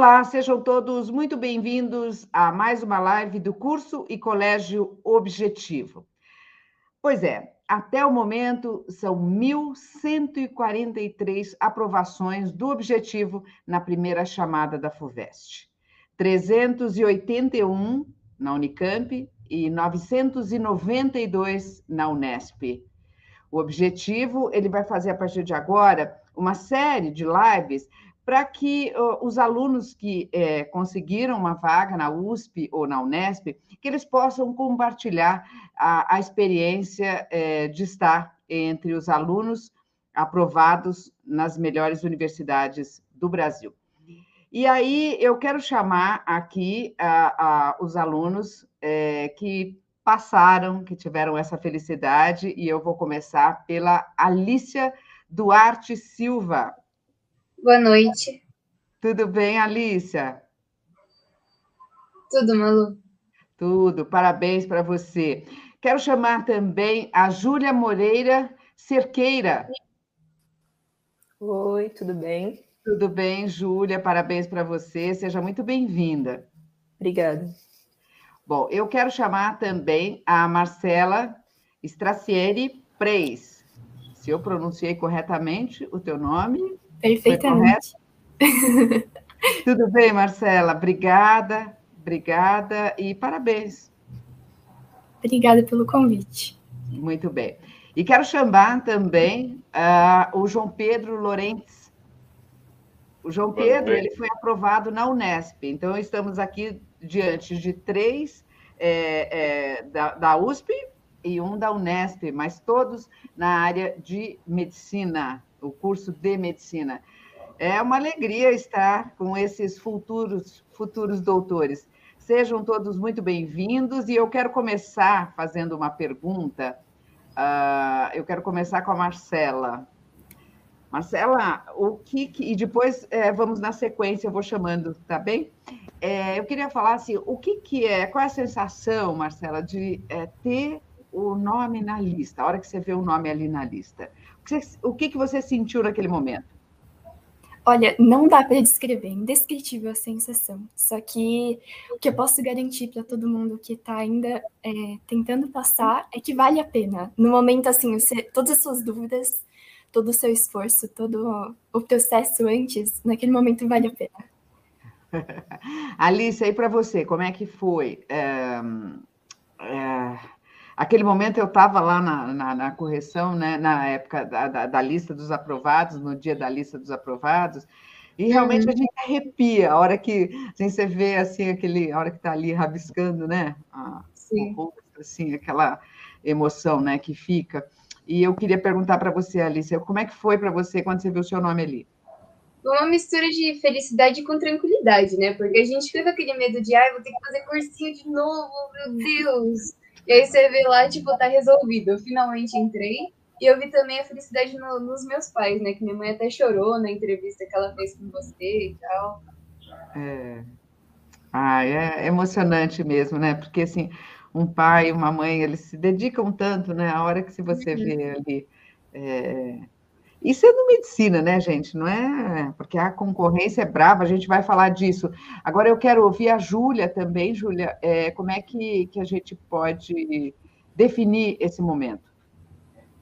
Olá, sejam todos muito bem-vindos a mais uma live do curso e Colégio Objetivo. Pois é, até o momento são 1.143 aprovações do Objetivo na primeira chamada da FUVEST. 381 na Unicamp e 992 na Unesp. O Objetivo, ele vai fazer a partir de agora uma série de lives para que os alunos que é, conseguiram uma vaga na USP ou na Unesp, que eles possam compartilhar a, a experiência é, de estar entre os alunos aprovados nas melhores universidades do Brasil. E aí eu quero chamar aqui a, a, os alunos é, que passaram, que tiveram essa felicidade, e eu vou começar pela Alícia Duarte Silva. Boa noite. Tudo bem, Alícia? Tudo, Malu. Tudo, parabéns para você. Quero chamar também a Júlia Moreira Cerqueira. Oi, tudo bem? Tudo bem, Júlia, parabéns para você, seja muito bem-vinda. Obrigada. Bom, eu quero chamar também a Marcela Stracieri Preis. Se eu pronunciei corretamente o teu nome, Perfeitamente. Tudo bem, Marcela? Obrigada, obrigada e parabéns. Obrigada pelo convite. Muito bem. E quero chamar também uh, o João Pedro Lorentes. O João Pedro ele foi aprovado na Unesp, então estamos aqui diante de três é, é, da, da USP e um da Unesp, mas todos na área de medicina o curso de medicina. É uma alegria estar com esses futuros, futuros doutores. Sejam todos muito bem-vindos e eu quero começar fazendo uma pergunta. Uh, eu quero começar com a Marcela. Marcela, o que, que e depois é, vamos na sequência, eu vou chamando, tá bem? É, eu queria falar assim, o que, que é, qual é a sensação, Marcela, de é, ter o nome na lista, a hora que você vê o nome ali na lista? O que, que você sentiu naquele momento? Olha, não dá para descrever, indescritível a sensação. Só que o que eu posso garantir para todo mundo que está ainda é, tentando passar é que vale a pena. No momento, assim, você, todas as suas dúvidas, todo o seu esforço, todo o processo antes, naquele momento vale a pena. Alice, aí para você, como é que foi? É, é Aquele momento eu estava lá na, na, na, correção, né, na época da, da, da, lista dos aprovados, no dia da lista dos aprovados, e realmente uhum. a gente arrepia a hora que assim, você vê assim, aquele, a hora que está ali rabiscando, né? A, Sim. assim, aquela emoção né, que fica. E eu queria perguntar para você, Alice, como é que foi para você quando você viu o seu nome ali? Uma mistura de felicidade com tranquilidade, né? Porque a gente fica com aquele medo de, ai, ah, vou ter que fazer cursinho de novo, meu Deus. E aí você vê lá, tipo, tá resolvido. Eu finalmente entrei. E eu vi também a felicidade no, nos meus pais, né? Que minha mãe até chorou na entrevista que ela fez com você e tal. É. Ah, é emocionante mesmo, né? Porque assim, um pai e uma mãe, eles se dedicam tanto, né? A hora que se você uhum. vê ali. É isso é no medicina, né, gente? Não é porque a concorrência é brava, a gente vai falar disso. Agora eu quero ouvir a Júlia também, Júlia, é, como é que, que a gente pode definir esse momento?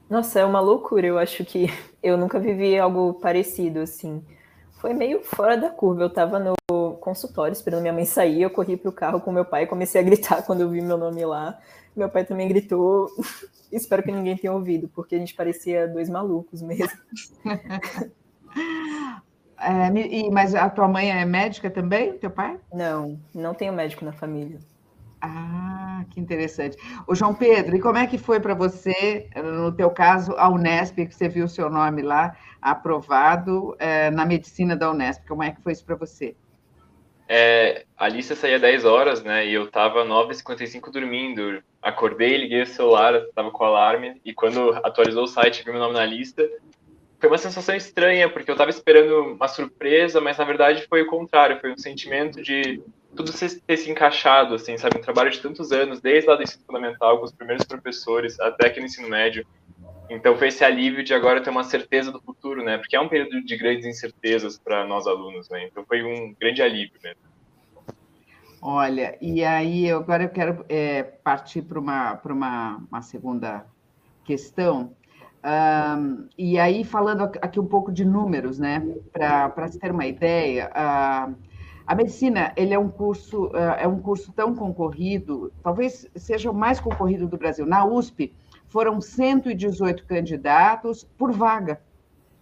Nossa, é uma loucura. Eu acho que eu nunca vivi algo parecido assim. Foi meio fora da curva. Eu estava no consultório esperando minha mãe sair, eu corri para o carro com meu pai e comecei a gritar quando eu vi meu nome lá. Meu pai também gritou. Espero que ninguém tenha ouvido, porque a gente parecia dois malucos mesmo. É, e, mas a tua mãe é médica também, teu pai? Não, não tenho médico na família. Ah, que interessante. O João Pedro, e como é que foi para você, no teu caso, a Unesp, que você viu o seu nome lá aprovado é, na medicina da Unesp? Como é que foi isso para você? É, a lista saía 10 horas, né? E eu tava 9h55 dormindo. Acordei, liguei o celular, tava com o alarme. E quando atualizou o site, vi meu nome na lista. Foi uma sensação estranha, porque eu tava esperando uma surpresa, mas na verdade foi o contrário. Foi um sentimento de tudo ter se encaixado, assim, sabe? Um trabalho de tantos anos, desde lá do ensino fundamental, com os primeiros professores, até aqui no ensino médio. Então foi esse alívio de agora ter uma certeza do futuro, né? Porque é um período de grandes incertezas para nós alunos, né? Então foi um grande alívio mesmo. Olha, e aí agora eu quero é, partir para uma, uma, uma segunda questão. Um, e aí, falando aqui um pouco de números, né, para se ter uma ideia, uh, a medicina ele é um curso uh, é um curso tão concorrido, talvez seja o mais concorrido do Brasil. Na USP foram 118 candidatos por vaga.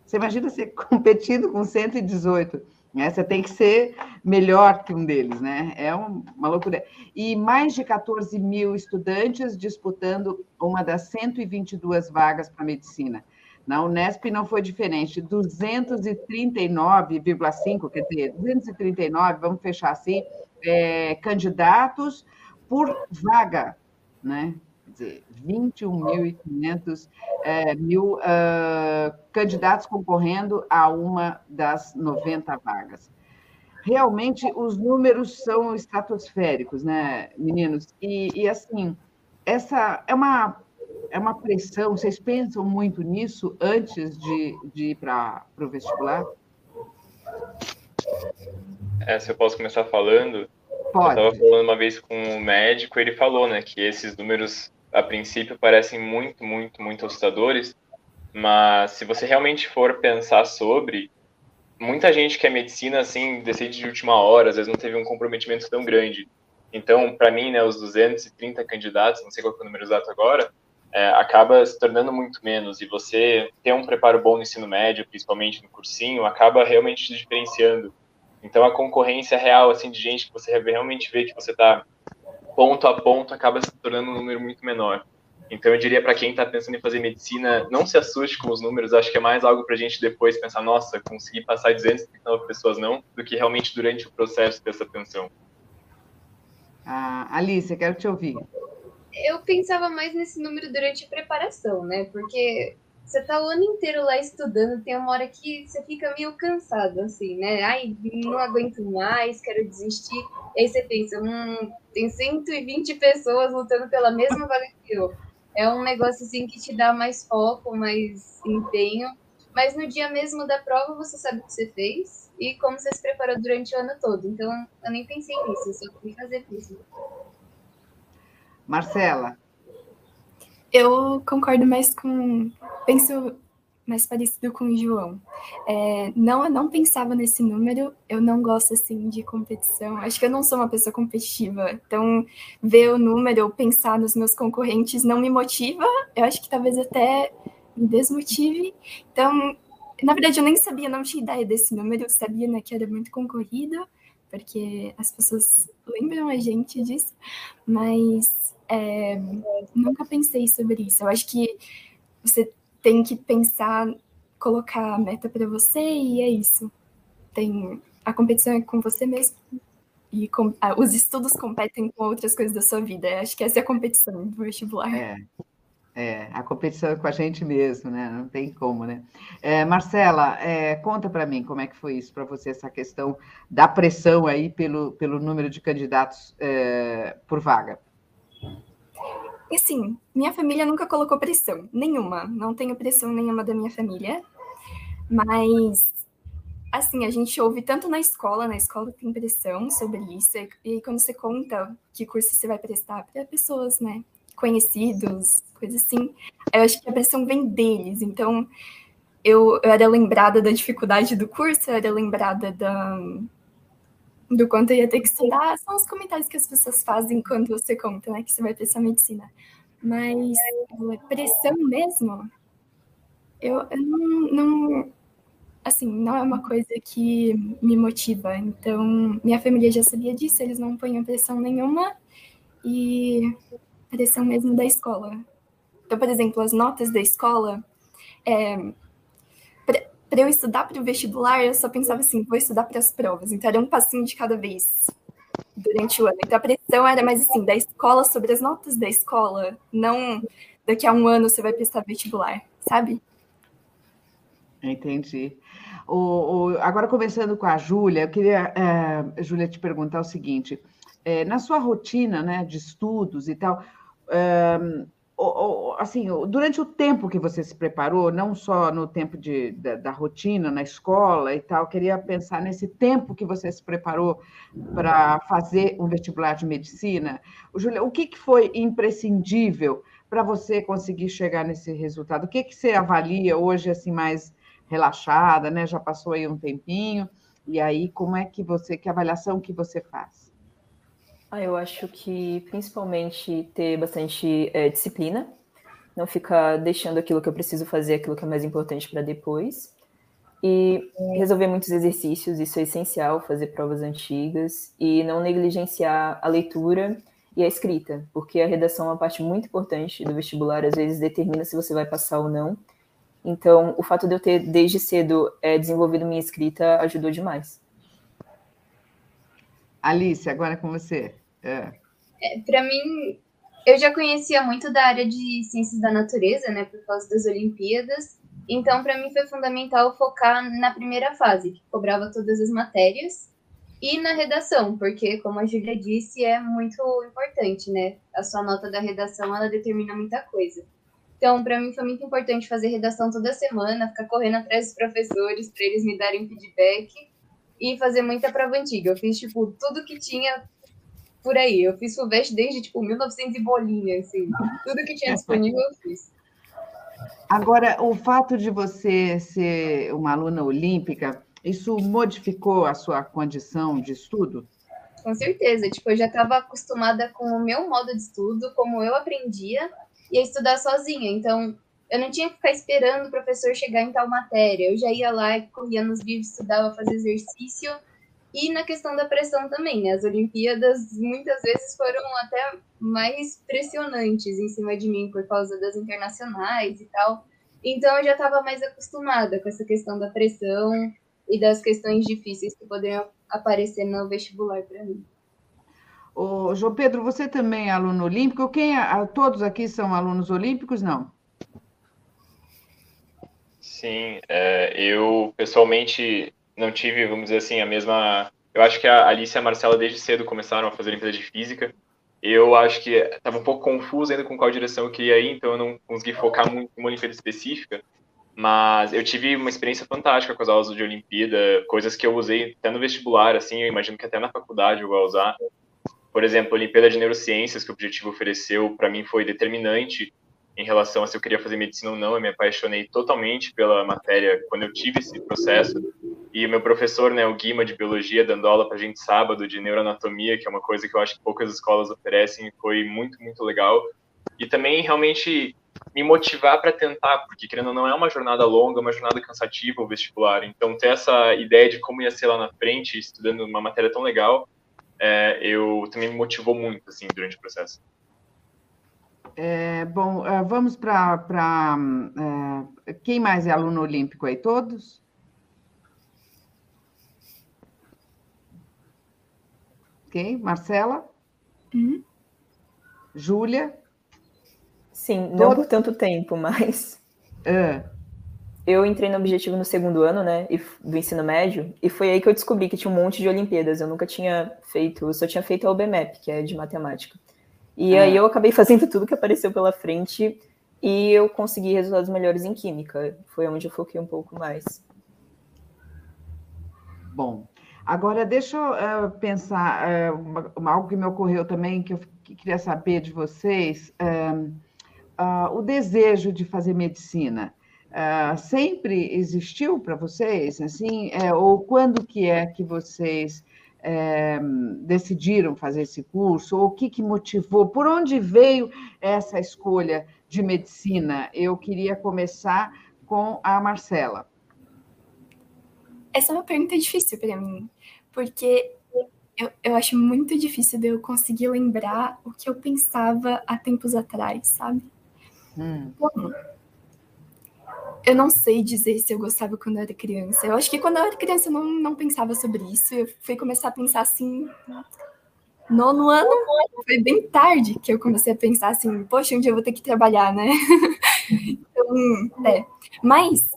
Você imagina ser competindo com 118? Né? Você tem que ser melhor que um deles, né? É uma loucura. E mais de 14 mil estudantes disputando uma das 122 vagas para medicina. Na Unesp não foi diferente, 239,5, quer dizer, 239, vamos fechar assim, é, candidatos por vaga, né? Dizer, 21.500 é, mil uh, candidatos concorrendo a uma das 90 vagas. Realmente, os números são estratosféricos, né, meninos? E, e assim, essa é uma, é uma pressão, vocês pensam muito nisso antes de, de ir para o vestibular? É, se eu posso começar falando, Pode. Eu estava falando uma vez com um médico, ele falou, né, que esses números a princípio parecem muito, muito, muito assustadores, mas se você realmente for pensar sobre, muita gente que é medicina, assim, decide de última hora, às vezes não teve um comprometimento tão grande. Então, para mim, né, os 230 candidatos, não sei qual é o número exato agora, é, acaba se tornando muito menos. E você ter um preparo bom no ensino médio, principalmente no cursinho, acaba realmente te diferenciando. Então, a concorrência real, assim, de gente que você realmente vê que você está ponto a ponto acaba se tornando um número muito menor. Então eu diria para quem está pensando em fazer medicina, não se assuste com os números, acho que é mais algo para a gente depois pensar, nossa, consegui passar 239 pessoas não, do que realmente durante o processo dessa atenção. Ah, Alice, eu quero te ouvir. Eu pensava mais nesse número durante a preparação, né? Porque você tá o ano inteiro lá estudando, tem uma hora que você fica meio cansado, assim, né? Ai, não aguento mais, quero desistir. E aí você pensa, hum, tem 120 pessoas lutando pela mesma vaga que eu. É um negócio, assim, que te dá mais foco, mais empenho. Mas no dia mesmo da prova, você sabe o que você fez e como você se preparou durante o ano todo. Então, eu nem pensei nisso, eu só fui fazer isso. Marcela, eu concordo mais com. Penso mais parecido com o João. É, não, eu não pensava nesse número, eu não gosto assim de competição. Acho que eu não sou uma pessoa competitiva. Então, ver o número ou pensar nos meus concorrentes não me motiva. Eu acho que talvez até me desmotive. Então, na verdade, eu nem sabia, não tinha ideia desse número, eu sabia né, que era muito concorrido, porque as pessoas lembram a gente disso, mas é, nunca pensei sobre isso. Eu acho que você tem que pensar, colocar a meta para você e é isso. Tem a competição é com você mesmo e com, ah, os estudos competem com outras coisas da sua vida. Eu acho que essa é a competição do vestibular. É. É, a competição é com a gente mesmo, né? Não tem como, né? É, Marcela, é, conta para mim como é que foi isso para você, essa questão da pressão aí pelo, pelo número de candidatos é, por vaga. E assim, minha família nunca colocou pressão, nenhuma. Não tenho pressão nenhuma da minha família. Mas, assim, a gente ouve tanto na escola, na escola tem pressão sobre isso. E aí, quando você conta que curso você vai prestar para pessoas, né, conhecidos, coisas assim, eu acho que a pressão vem deles. Então, eu, eu era lembrada da dificuldade do curso, eu era lembrada da do quanto eu ia ter que estudar, são os comentários que as pessoas fazem quando você conta, né, que você vai prestar medicina. Mas pressão mesmo, eu, eu não, não, assim, não é uma coisa que me motiva. Então, minha família já sabia disso, eles não põem pressão nenhuma e pressão mesmo da escola. Então, por exemplo, as notas da escola, é, para eu estudar para o vestibular, eu só pensava assim, vou estudar para as provas. Então era um passinho de cada vez durante o ano. Então a pressão era mais assim, da escola sobre as notas da escola, não daqui a um ano você vai prestar vestibular, sabe? Entendi. O, o, agora, conversando com a Júlia, eu queria, é, Júlia, te perguntar o seguinte: é, na sua rotina né, de estudos e tal, é, assim, durante o tempo que você se preparou, não só no tempo de, da, da, rotina, na escola e tal, queria pensar nesse tempo que você se preparou para fazer um vestibular de medicina. O, Julia, o que, que foi imprescindível para você conseguir chegar nesse resultado? O que, que você avalia hoje, assim, mais relaxada, né? Já passou aí um tempinho, e aí como é que você, que avaliação que você faz? Ah, eu acho que principalmente ter bastante é, disciplina, não ficar deixando aquilo que eu preciso fazer, aquilo que é mais importante para depois. E resolver muitos exercícios, isso é essencial, fazer provas antigas e não negligenciar a leitura e a escrita, porque a redação é uma parte muito importante do vestibular, às vezes determina se você vai passar ou não. Então, o fato de eu ter desde cedo é, desenvolvido minha escrita ajudou demais. Alice, agora é com você. É. É, Para mim, eu já conhecia muito da área de ciências da natureza, né, por causa das Olimpíadas. Então, para mim foi fundamental focar na primeira fase, que cobrava todas as matérias, e na redação, porque, como a Júlia disse, é muito importante, né? A sua nota da redação, ela determina muita coisa. Então, para mim foi muito importante fazer redação toda semana, ficar correndo atrás dos professores para eles me darem feedback e fazer muita prova antiga. Eu fiz, tipo, tudo que tinha por aí. Eu fiz FUVEST desde, tipo, 1900 e bolinha, assim. Tudo que tinha disponível eu fiz. Agora, o fato de você ser uma aluna olímpica, isso modificou a sua condição de estudo? Com certeza. Tipo, eu já estava acostumada com o meu modo de estudo, como eu aprendia, e a estudar sozinha. Então, eu não tinha que ficar esperando o professor chegar em tal matéria. Eu já ia lá corria nos livros, estudava, fazia exercício. E na questão da pressão também, né? As Olimpíadas muitas vezes foram até mais pressionantes em cima de mim por causa das internacionais e tal. Então eu já estava mais acostumada com essa questão da pressão e das questões difíceis que poderiam aparecer no vestibular para mim. Ô, João Pedro, você também é aluno olímpico? Quem é, todos aqui são alunos olímpicos? Não. Sim, é, eu pessoalmente não tive, vamos dizer assim, a mesma. Eu acho que a Alice e a Marcela desde cedo começaram a fazer Olimpíada de Física. Eu acho que estava um pouco confuso ainda com qual direção eu queria ir, então eu não consegui focar muito em uma Olimpíada específica. Mas eu tive uma experiência fantástica com as aulas de Olimpíada, coisas que eu usei até no vestibular, assim, eu imagino que até na faculdade eu vou usar. Por exemplo, a Olimpíada de Neurociências, que o Objetivo ofereceu, para mim foi determinante em relação a se eu queria fazer medicina ou não. Eu me apaixonei totalmente pela matéria quando eu tive esse processo. E meu professor, né, o Guima, de biologia, dando aula para a gente sábado de neuroanatomia, que é uma coisa que eu acho que poucas escolas oferecem, foi muito, muito legal. E também realmente me motivar para tentar, porque querendo ou não é uma jornada longa, uma jornada cansativa o vestibular. Então ter essa ideia de como ia ser lá na frente, estudando uma matéria tão legal, é, eu também me motivou muito assim durante o processo. É, bom, é, vamos para. É, quem mais é aluno olímpico aí? Todos? Ok, Marcela? Uhum. Júlia? Sim, não por tanto tempo, mas. É. Eu entrei no objetivo no segundo ano, né, do ensino médio, e foi aí que eu descobri que tinha um monte de Olimpíadas. Eu nunca tinha feito, eu só tinha feito a OBMEP, que é de matemática. E ah. aí eu acabei fazendo tudo que apareceu pela frente e eu consegui resultados melhores em química. Foi onde eu foquei um pouco mais. Bom, agora deixa eu uh, pensar uh, uma, algo que me ocorreu também, que eu que queria saber de vocês. Uh, o desejo de fazer medicina. sempre existiu para vocês, assim, é, ou quando que é que vocês é, decidiram fazer esse curso? Ou o que, que motivou? Por onde veio essa escolha de medicina? Eu queria começar com a Marcela. Essa é uma pergunta difícil para mim, porque eu, eu acho muito difícil de eu conseguir lembrar o que eu pensava há tempos atrás, sabe? Hum. Eu não sei dizer se eu gostava quando eu era criança. Eu acho que quando eu era criança eu não, não pensava sobre isso. Eu fui começar a pensar assim. Nono ano, foi bem tarde que eu comecei a pensar assim, poxa, um dia eu vou ter que trabalhar, né? então, é. Mas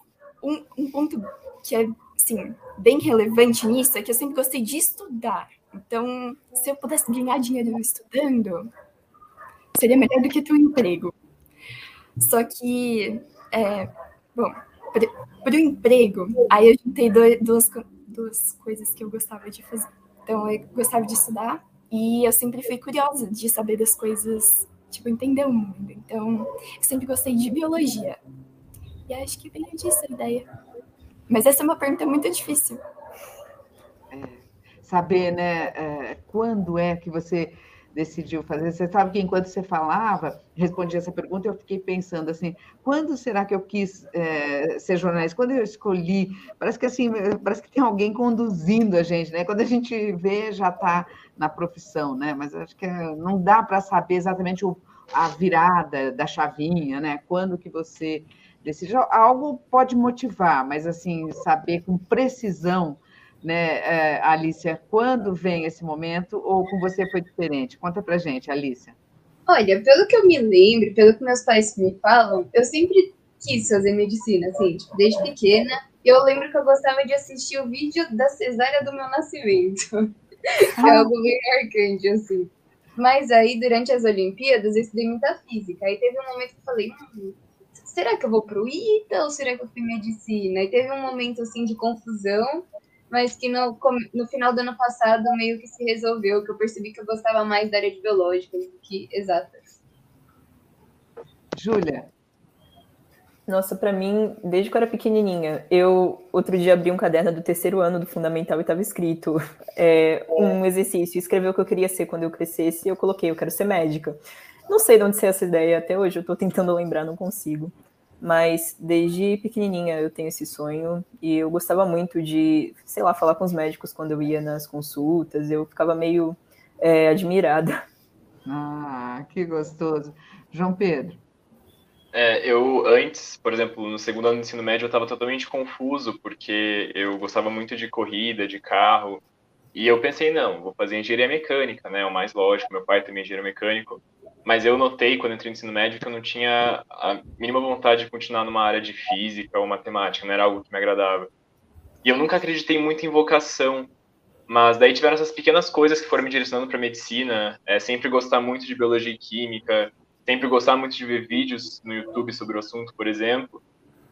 um, um ponto que é, assim, bem relevante nisso é que eu sempre gostei de estudar. Então, se eu pudesse ganhar dinheiro estudando, seria melhor do que ter um emprego. Só que, é, bom, para o emprego, aí eu juntei duas, duas coisas que eu gostava de fazer. Então, eu gostava de estudar e eu sempre fui curiosa de saber das coisas, tipo, entender o mundo. Então, eu sempre gostei de biologia. E acho que veio disso a ideia. Mas essa é uma pergunta muito difícil. É, saber, né, é, quando é que você decidiu fazer. Você sabe que enquanto você falava, respondia essa pergunta, eu fiquei pensando assim: quando será que eu quis é, ser jornalista? Quando eu escolhi? Parece que assim, parece que tem alguém conduzindo a gente, né? Quando a gente vê, já está na profissão, né? Mas acho que é, não dá para saber exatamente o, a virada da chavinha, né? Quando que você decide. Algo pode motivar, mas assim, saber com precisão né, é, Alicia, quando vem esse momento ou com você foi diferente? Conta pra gente, Alicia. Olha, pelo que eu me lembro, pelo que meus pais me falam, eu sempre quis fazer medicina, assim, tipo, desde pequena. Eu lembro que eu gostava de assistir o vídeo da cesárea do meu nascimento. que é algo bem marcante, assim. Mas aí, durante as Olimpíadas, eu estudei muita física. Aí teve um momento que eu falei, hum, será que eu vou pro ITA ou será que eu fui medicina? E teve um momento, assim, de confusão mas que no, no final do ano passado meio que se resolveu, que eu percebi que eu gostava mais da área de biológica do que exatas. Júlia. Nossa, para mim, desde que eu era pequenininha, eu outro dia abri um caderno do terceiro ano do Fundamental e estava escrito é, um exercício, escreveu o que eu queria ser quando eu crescesse, e eu coloquei, eu quero ser médica. Não sei de onde saiu essa ideia até hoje, eu estou tentando lembrar, não consigo mas desde pequenininha eu tenho esse sonho e eu gostava muito de, sei lá, falar com os médicos quando eu ia nas consultas, eu ficava meio é, admirada. Ah, que gostoso. João Pedro. É, eu antes, por exemplo, no segundo ano do ensino médio, eu estava totalmente confuso, porque eu gostava muito de corrida, de carro, e eu pensei, não, vou fazer engenharia mecânica, né, o mais lógico, meu pai também é engenheiro mecânico, mas eu notei quando entrei no ensino médio que eu não tinha a mínima vontade de continuar numa área de física ou matemática, não era algo que me agradava. E eu nunca acreditei muito em vocação, mas daí tiveram essas pequenas coisas que foram me direcionando para medicina, é, sempre gostar muito de biologia e química, sempre gostar muito de ver vídeos no YouTube sobre o assunto, por exemplo.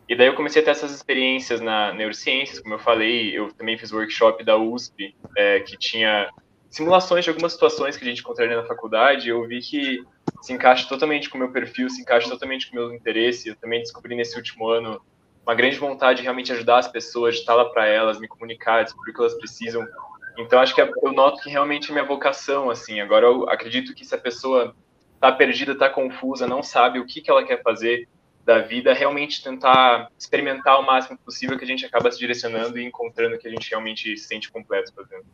E daí eu comecei a ter essas experiências na neurociências, como eu falei, eu também fiz workshop da USP, é, que tinha simulações de algumas situações que a gente encontraria na faculdade, eu vi que se encaixa totalmente com o meu perfil, se encaixa totalmente com o meu interesse. Eu também descobri nesse último ano uma grande vontade de realmente ajudar as pessoas, de estar lá para elas, me comunicar, descobrir o que elas precisam. Então, acho que é, eu noto que realmente é minha vocação, assim. Agora, eu acredito que se a pessoa está perdida, está confusa, não sabe o que, que ela quer fazer da vida, realmente tentar experimentar o máximo possível que a gente acaba se direcionando e encontrando o que a gente realmente se sente completo fazendo.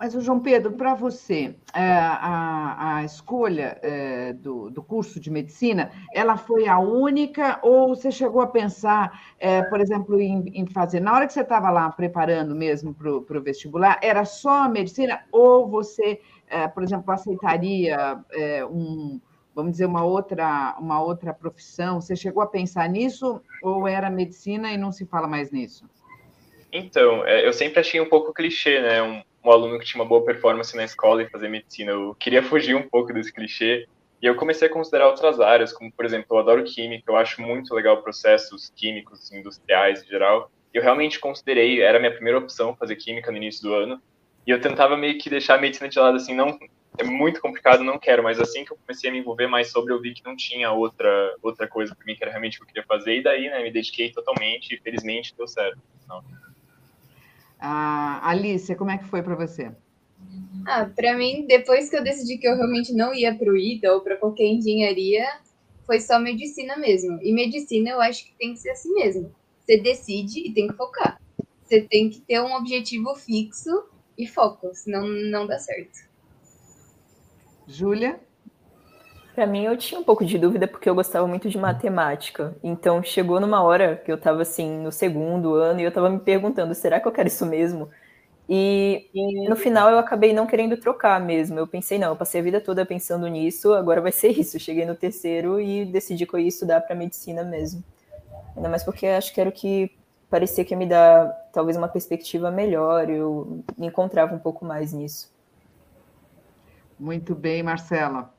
Mas, o João Pedro, para você, é, a, a escolha é, do, do curso de medicina, ela foi a única ou você chegou a pensar, é, por exemplo, em, em, fazer, na hora que você estava lá preparando mesmo para o vestibular, era só a medicina ou você, por exemplo, aceitaria um, vamos dizer, uma outra, uma outra profissão? Você chegou a pensar nisso ou era medicina e não se fala mais nisso? Então, eu sempre achei um pouco clichê, né? Um um aluno que tinha uma boa performance na escola e fazer medicina. Eu queria fugir um pouco desse clichê e eu comecei a considerar outras áreas, como, por exemplo, eu adoro química, eu acho muito legal processos químicos, industriais em geral. Eu realmente considerei, era a minha primeira opção fazer química no início do ano, e eu tentava meio que deixar a medicina de lado, assim, não, é muito complicado, não quero, mas assim que eu comecei a me envolver mais sobre, eu vi que não tinha outra, outra coisa para mim que era realmente o que eu queria fazer, e daí, né, me dediquei totalmente, e felizmente deu certo. Ah, Alice, como é que foi para você? Ah, para mim, depois que eu decidi que eu realmente não ia para o ITA ou para qualquer engenharia, foi só medicina mesmo. E medicina eu acho que tem que ser assim mesmo. Você decide e tem que focar. Você tem que ter um objetivo fixo e foco, senão não dá certo. Júlia? Para mim, eu tinha um pouco de dúvida porque eu gostava muito de matemática. Então, chegou numa hora que eu estava assim no segundo ano e eu estava me perguntando: será que eu quero isso mesmo? E, e, no final eu acabei não querendo trocar mesmo. Eu pensei, não, eu passei a vida toda pensando nisso, agora vai ser isso. Cheguei no terceiro e decidi que eu ia estudar para medicina mesmo. Ainda mais porque acho que era o que parecia que ia me dar talvez uma perspectiva melhor, eu me encontrava um pouco mais nisso. Muito bem, Marcela.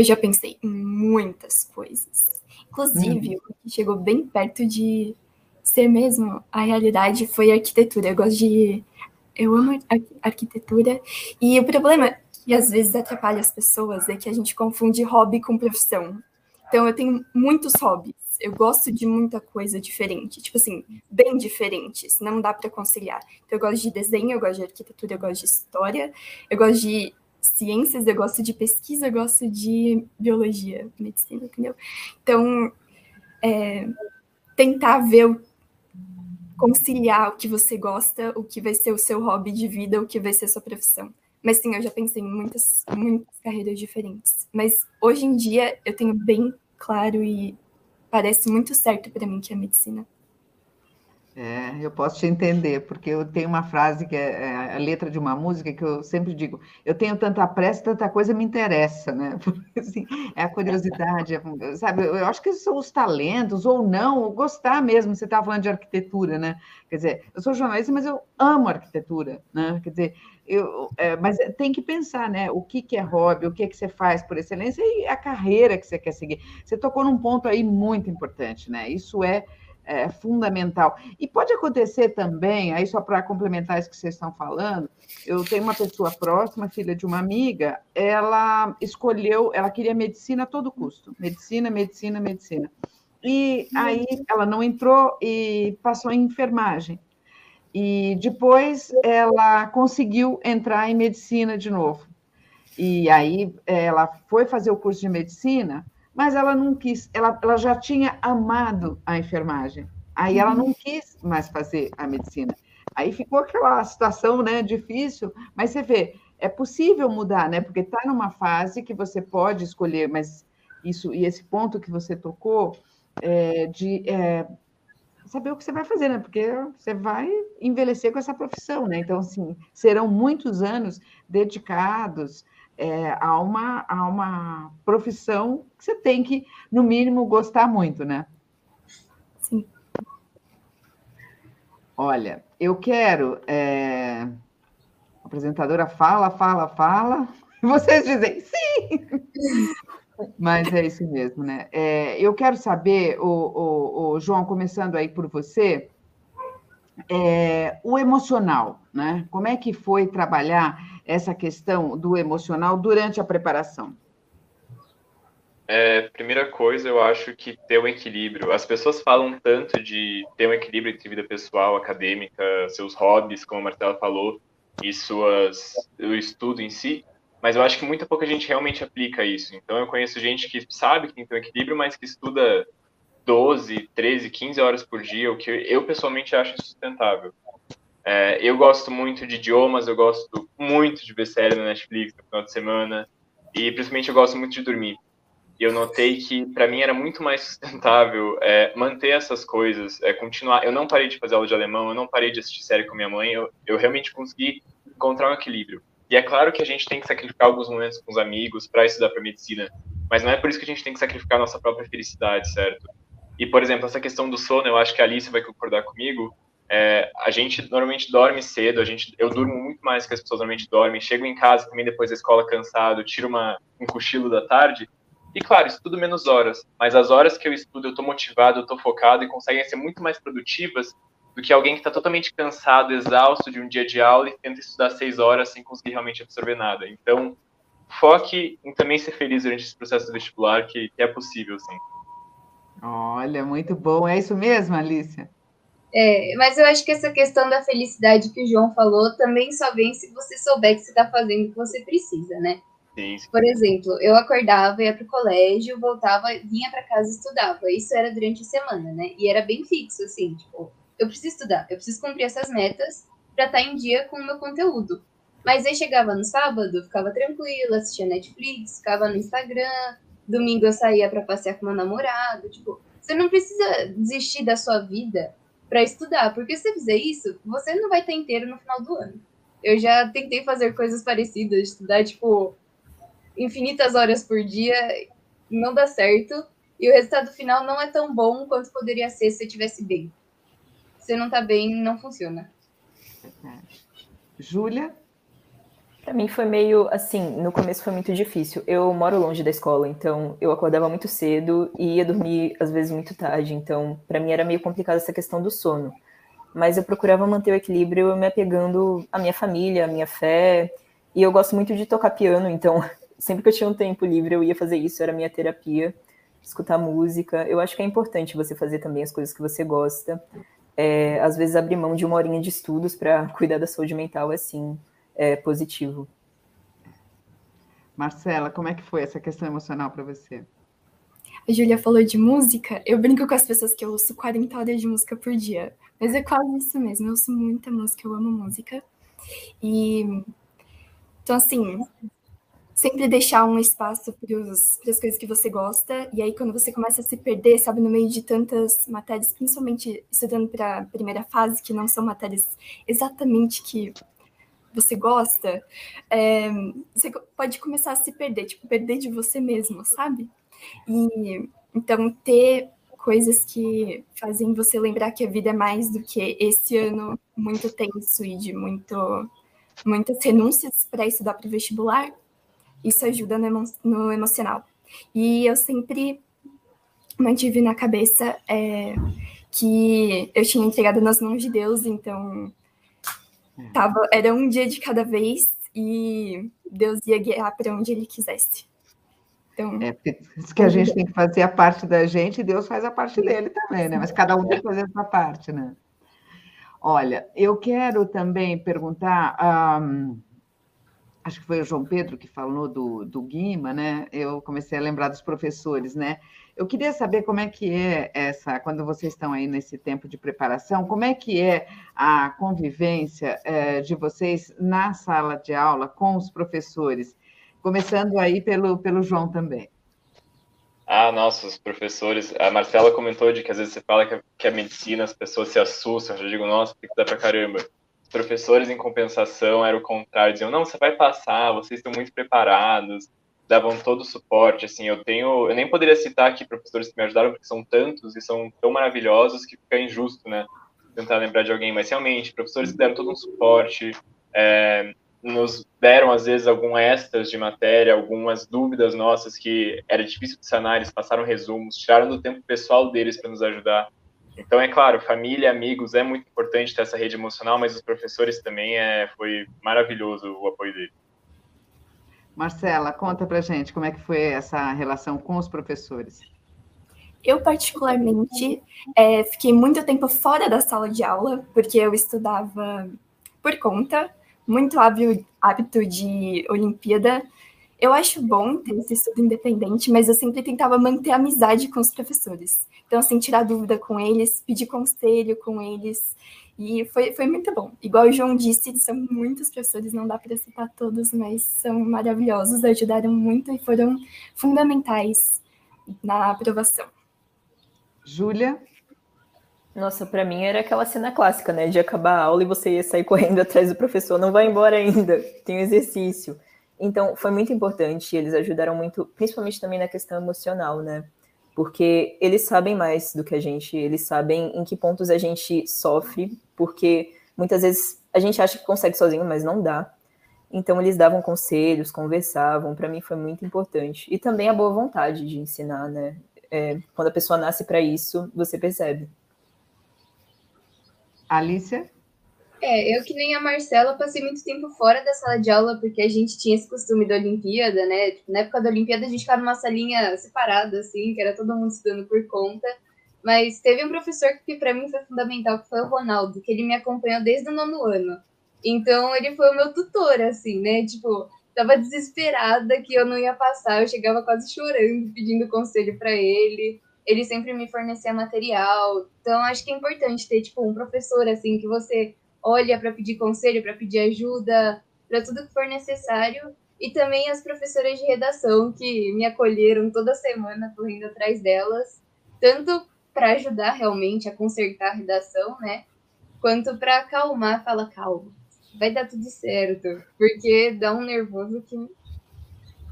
Eu já pensei em muitas coisas. Inclusive, o que chegou bem perto de ser mesmo a realidade foi a arquitetura. Eu gosto de. Eu amo arquitetura. E o problema que às vezes atrapalha as pessoas é que a gente confunde hobby com profissão. Então, eu tenho muitos hobbies. Eu gosto de muita coisa diferente, tipo assim, bem diferentes, não dá para conciliar. Então, eu gosto de desenho, eu gosto de arquitetura, eu gosto de história, eu gosto de ciências, eu gosto de pesquisa, eu gosto de biologia, medicina, entendeu? Então, é, tentar ver, conciliar o que você gosta, o que vai ser o seu hobby de vida, o que vai ser a sua profissão. Mas sim, eu já pensei em muitas, muitas carreiras diferentes. Mas hoje em dia eu tenho bem claro e parece muito certo para mim que é medicina. É, eu posso te entender, porque eu tenho uma frase que é, é, a letra de uma música que eu sempre digo: eu tenho tanta pressa, tanta coisa me interessa, né? Assim, é a curiosidade, é, sabe? Eu acho que são os talentos, ou não, ou gostar mesmo. Você estava falando de arquitetura, né? Quer dizer, eu sou jornalista, mas eu amo arquitetura, né? Quer dizer, eu, é, mas tem que pensar, né? O que, que é hobby, o que, é que você faz por excelência e a carreira que você quer seguir. Você tocou num ponto aí muito importante, né? Isso é é, fundamental. E pode acontecer também, aí só para complementar isso que vocês estão falando, eu tenho uma pessoa próxima, filha de uma amiga, ela escolheu, ela queria medicina a todo custo, medicina, medicina, medicina. E aí ela não entrou e passou em enfermagem. E depois ela conseguiu entrar em medicina de novo. E aí ela foi fazer o curso de medicina, mas ela não quis, ela, ela já tinha amado a enfermagem, aí ela não quis mais fazer a medicina. Aí ficou aquela situação né, difícil, mas você vê, é possível mudar, né? Porque está numa fase que você pode escolher, mas isso e esse ponto que você tocou é, de é, saber o que você vai fazer, né? Porque você vai envelhecer com essa profissão, né? Então, assim, serão muitos anos dedicados é, a, uma, a uma profissão que você tem que, no mínimo, gostar muito, né? Sim. Olha, eu quero. É... A apresentadora fala, fala, fala, e vocês dizem sim! Mas é isso mesmo, né? É, eu quero saber, o, o, o, João, começando aí por você, é, o emocional, né? Como é que foi trabalhar essa questão do emocional durante a preparação? É, primeira coisa, eu acho que ter um equilíbrio. As pessoas falam tanto de ter um equilíbrio entre vida pessoal, acadêmica, seus hobbies, como a Martela falou, e suas, o estudo em si, mas eu acho que muita pouca gente realmente aplica isso. Então eu conheço gente que sabe que tem que ter um equilíbrio, mas que estuda 12, 13, 15 horas por dia, o que eu pessoalmente acho insustentável. É, eu gosto muito de idiomas, eu gosto muito de ver série na Netflix no final de semana, e principalmente eu gosto muito de dormir. E eu notei que para mim era muito mais sustentável é, manter essas coisas, é, continuar. Eu não parei de fazer aula de alemão, eu não parei de assistir série com minha mãe, eu, eu realmente consegui encontrar um equilíbrio. E é claro que a gente tem que sacrificar alguns momentos com os amigos para estudar para medicina, mas não é por isso que a gente tem que sacrificar a nossa própria felicidade, certo? E, por exemplo, essa questão do sono, eu acho que a Alice vai concordar comigo, é, a gente normalmente dorme cedo, a gente, eu durmo muito mais que as pessoas normalmente dormem. Chego em casa também depois da escola cansado, tiro uma, um cochilo da tarde. E claro, estudo menos horas, mas as horas que eu estudo eu estou motivado, eu estou focado e conseguem ser muito mais produtivas do que alguém que está totalmente cansado, exausto de um dia de aula e tenta estudar seis horas sem conseguir realmente absorver nada. Então, foque em também ser feliz durante esse processo vestibular, que, que é possível, sim. Olha, muito bom. É isso mesmo, Alicia? É, mas eu acho que essa questão da felicidade que o João falou também só vem se você souber que você está fazendo o que você precisa, né? Sim, sim. Por exemplo, eu acordava, ia para o colégio, voltava, vinha para casa e estudava. Isso era durante a semana, né? E era bem fixo, assim, tipo, eu preciso estudar, eu preciso cumprir essas metas para estar tá em dia com o meu conteúdo. Mas aí chegava no sábado, ficava tranquila, assistia Netflix, ficava no Instagram, domingo eu saía para passear com meu namorado, tipo, você não precisa desistir da sua vida para estudar, porque se você fizer isso, você não vai estar inteiro no final do ano. Eu já tentei fazer coisas parecidas, estudar, tipo, infinitas horas por dia, não dá certo, e o resultado final não é tão bom quanto poderia ser se você estivesse bem. Se não está bem, não funciona. Júlia? Para mim foi meio assim, no começo foi muito difícil. Eu moro longe da escola, então eu acordava muito cedo e ia dormir às vezes muito tarde, então para mim era meio complicado essa questão do sono. Mas eu procurava manter o equilíbrio me apegando à minha família, à minha fé, e eu gosto muito de tocar piano, então sempre que eu tinha um tempo livre eu ia fazer isso, era minha terapia, escutar música. Eu acho que é importante você fazer também as coisas que você gosta. É, às vezes abrir mão de uma horinha de estudos para cuidar da saúde mental, assim, é, positivo. Marcela, como é que foi essa questão emocional para você? A Júlia falou de música. Eu brinco com as pessoas que eu ouço 40 horas de música por dia. Mas é quase isso mesmo. Eu ouço muita música, eu amo música. E. Então, assim, sempre deixar um espaço para as coisas que você gosta. E aí, quando você começa a se perder, sabe, no meio de tantas matérias, principalmente estudando para a primeira fase, que não são matérias exatamente que você gosta, é, você pode começar a se perder, tipo, perder de você mesmo, sabe? E então ter coisas que fazem você lembrar que a vida é mais do que esse ano muito tenso e de muito muitas renúncias para estudar para o vestibular, isso ajuda no, emo no, emocional. E eu sempre mantive na cabeça é, que eu tinha entregado nas mãos de Deus, então Tava, era um dia de cada vez e Deus ia guiar para onde ele quisesse. Então, é, isso que a gente tem que fazer a parte da gente e Deus faz a parte dele também, né? Mas cada um tem que fazer a sua parte, né? Olha, eu quero também perguntar. Um, acho que foi o João Pedro que falou do, do Guima, né? Eu comecei a lembrar dos professores, né? Eu queria saber como é que é essa, quando vocês estão aí nesse tempo de preparação, como é que é a convivência é, de vocês na sala de aula com os professores? Começando aí pelo, pelo João também. Ah, nossa, os professores. A Marcela comentou de que às vezes você fala que a, que a medicina, as pessoas se assustam. Eu digo, nossa, tem que dar pra caramba. Professores, em compensação, era o contrário. Diziam, não, você vai passar, vocês estão muito preparados davam todo o suporte, assim, eu tenho, eu nem poderia citar aqui professores que me ajudaram, porque são tantos e são tão maravilhosos que fica injusto, né, tentar lembrar de alguém, mas realmente, professores que deram todo um suporte, é, nos deram, às vezes, algum extras de matéria, algumas dúvidas nossas que era difícil de sanar, eles passaram resumos, tiraram do tempo pessoal deles para nos ajudar. Então, é claro, família, amigos, é muito importante ter essa rede emocional, mas os professores também, é, foi maravilhoso o apoio deles. Marcela, conta para gente como é que foi essa relação com os professores. Eu, particularmente, é, fiquei muito tempo fora da sala de aula, porque eu estudava por conta, muito hábito de Olimpíada. Eu acho bom ter esse estudo independente, mas eu sempre tentava manter amizade com os professores. Então, assim, tirar dúvida com eles, pedir conselho com eles. E foi, foi muito bom. Igual o João disse, são muitos professores, não dá para citar todos, mas são maravilhosos, ajudaram muito e foram fundamentais na aprovação. Júlia? Nossa, para mim era aquela cena clássica, né? De acabar a aula e você ia sair correndo atrás do professor, não vai embora ainda, tem um exercício. Então, foi muito importante, eles ajudaram muito, principalmente também na questão emocional, né? porque eles sabem mais do que a gente, eles sabem em que pontos a gente sofre, porque muitas vezes a gente acha que consegue sozinho, mas não dá. Então eles davam conselhos, conversavam, para mim foi muito importante. E também a boa vontade de ensinar, né? É, quando a pessoa nasce para isso, você percebe. Alicia? É, eu que nem a Marcela passei muito tempo fora da sala de aula porque a gente tinha esse costume da Olimpíada, né? Tipo, na época da Olimpíada a gente ficava numa salinha separada, assim, que era todo mundo estudando por conta. Mas teve um professor que para mim foi fundamental, que foi o Ronaldo, que ele me acompanhou desde o nono ano. Então ele foi o meu tutor, assim, né? Tipo, tava desesperada que eu não ia passar, eu chegava quase chorando, pedindo conselho para ele. Ele sempre me fornecia material. Então acho que é importante ter tipo um professor assim que você olha para pedir conselho, para pedir ajuda, para tudo que for necessário. E também as professoras de redação que me acolheram toda semana, correndo atrás delas, tanto para ajudar realmente a consertar a redação, né? Quanto para acalmar, fala calma, vai dar tudo certo, porque dá um nervoso que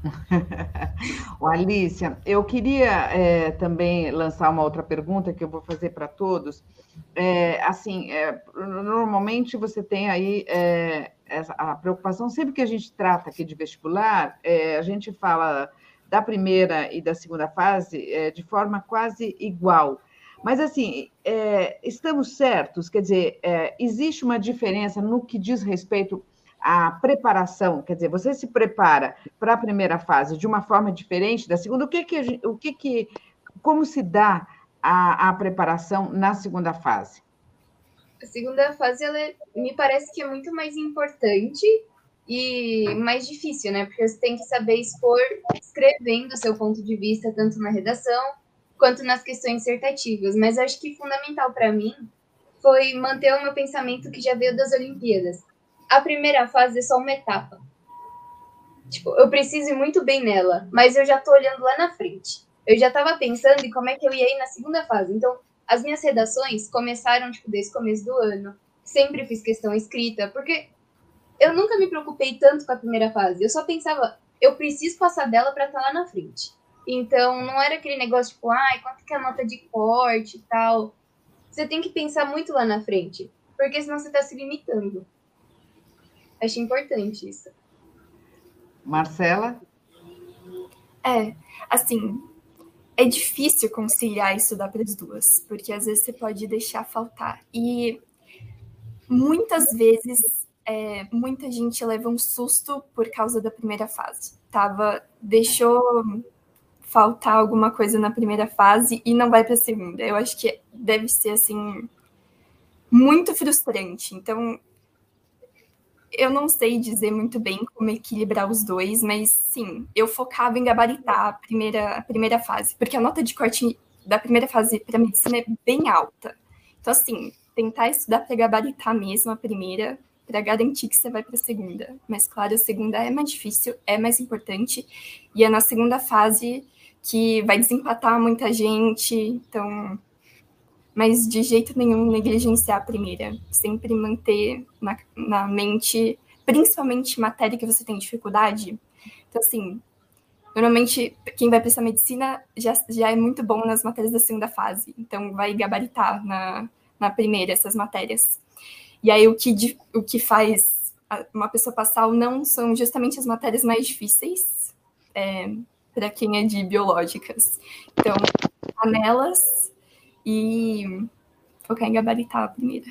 o Alicia, eu queria é, também lançar uma outra pergunta que eu vou fazer para todos. É, assim, é, normalmente você tem aí a preocupação, sempre que a gente trata aqui de vestibular, é, a gente fala da primeira e da segunda fase é, de forma quase igual. Mas, assim, é, estamos certos? Quer dizer, é, existe uma diferença no que diz respeito à preparação? Quer dizer, você se prepara para a primeira fase de uma forma diferente da segunda? O que que, o que, que como se dá a, a preparação na segunda fase? A segunda fase, ela é, me parece que é muito mais importante e mais difícil, né? Porque você tem que saber expor escrevendo o seu ponto de vista, tanto na redação quanto nas questões dissertativas. Mas acho que fundamental para mim foi manter o meu pensamento que já veio das Olimpíadas. A primeira fase é só uma etapa. Tipo, eu preciso ir muito bem nela, mas eu já tô olhando lá na frente. Eu já estava pensando em como é que eu ia ir na segunda fase. Então, as minhas redações começaram, tipo, desde o começo do ano. Sempre fiz questão escrita, porque eu nunca me preocupei tanto com a primeira fase. Eu só pensava, eu preciso passar dela para estar tá lá na frente. Então, não era aquele negócio tipo, ai, quanto que é a nota de corte e tal. Você tem que pensar muito lá na frente, porque senão você está se limitando. Acho importante isso. Marcela? É, assim, é difícil conciliar isso estudar para as duas, porque às vezes você pode deixar faltar. E muitas vezes é, muita gente leva um susto por causa da primeira fase. Tava, deixou faltar alguma coisa na primeira fase e não vai para a segunda. Eu acho que deve ser assim muito frustrante. Então, eu não sei dizer muito bem como equilibrar os dois, mas sim, eu focava em gabaritar a primeira, a primeira fase, porque a nota de corte da primeira fase para medicina é bem alta. Então, assim, tentar estudar para gabaritar mesmo a primeira, para garantir que você vai para a segunda. Mas, claro, a segunda é mais difícil, é mais importante, e é na segunda fase que vai desempatar muita gente, então mas de jeito nenhum negligenciar a primeira. Sempre manter na, na mente, principalmente matéria que você tem dificuldade. Então, assim, normalmente quem vai prestar medicina já, já é muito bom nas matérias da segunda fase, então vai gabaritar na, na primeira essas matérias. E aí o que, o que faz uma pessoa passar ou não são justamente as matérias mais difíceis é, para quem é de biológicas. Então, nelas e focar em gabaritar a primeira.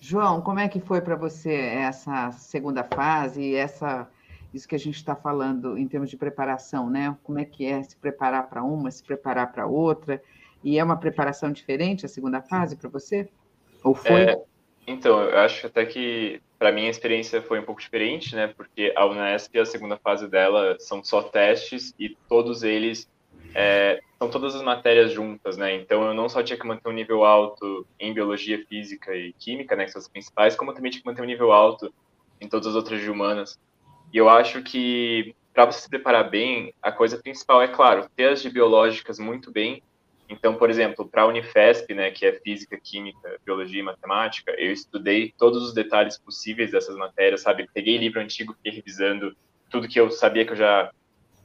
João, como é que foi para você essa segunda fase, essa isso que a gente está falando em termos de preparação, né? Como é que é se preparar para uma, se preparar para outra? E é uma preparação diferente a segunda fase para você? Ou foi? É, então, eu acho até que para mim a experiência foi um pouco diferente, né? Porque a Unesp, a segunda fase dela são só testes e todos eles é, são todas as matérias juntas, né? Então eu não só tinha que manter um nível alto em biologia, física e química, né, que são as principais, como também tinha que manter um nível alto em todas as outras de humanas. E eu acho que para você se preparar bem, a coisa principal é, claro, ter as de biológicas muito bem. Então, por exemplo, para a Unifesp, né, que é física, química, biologia e matemática, eu estudei todos os detalhes possíveis dessas matérias, sabe? Peguei livro antigo, fiquei revisando tudo que eu sabia que eu já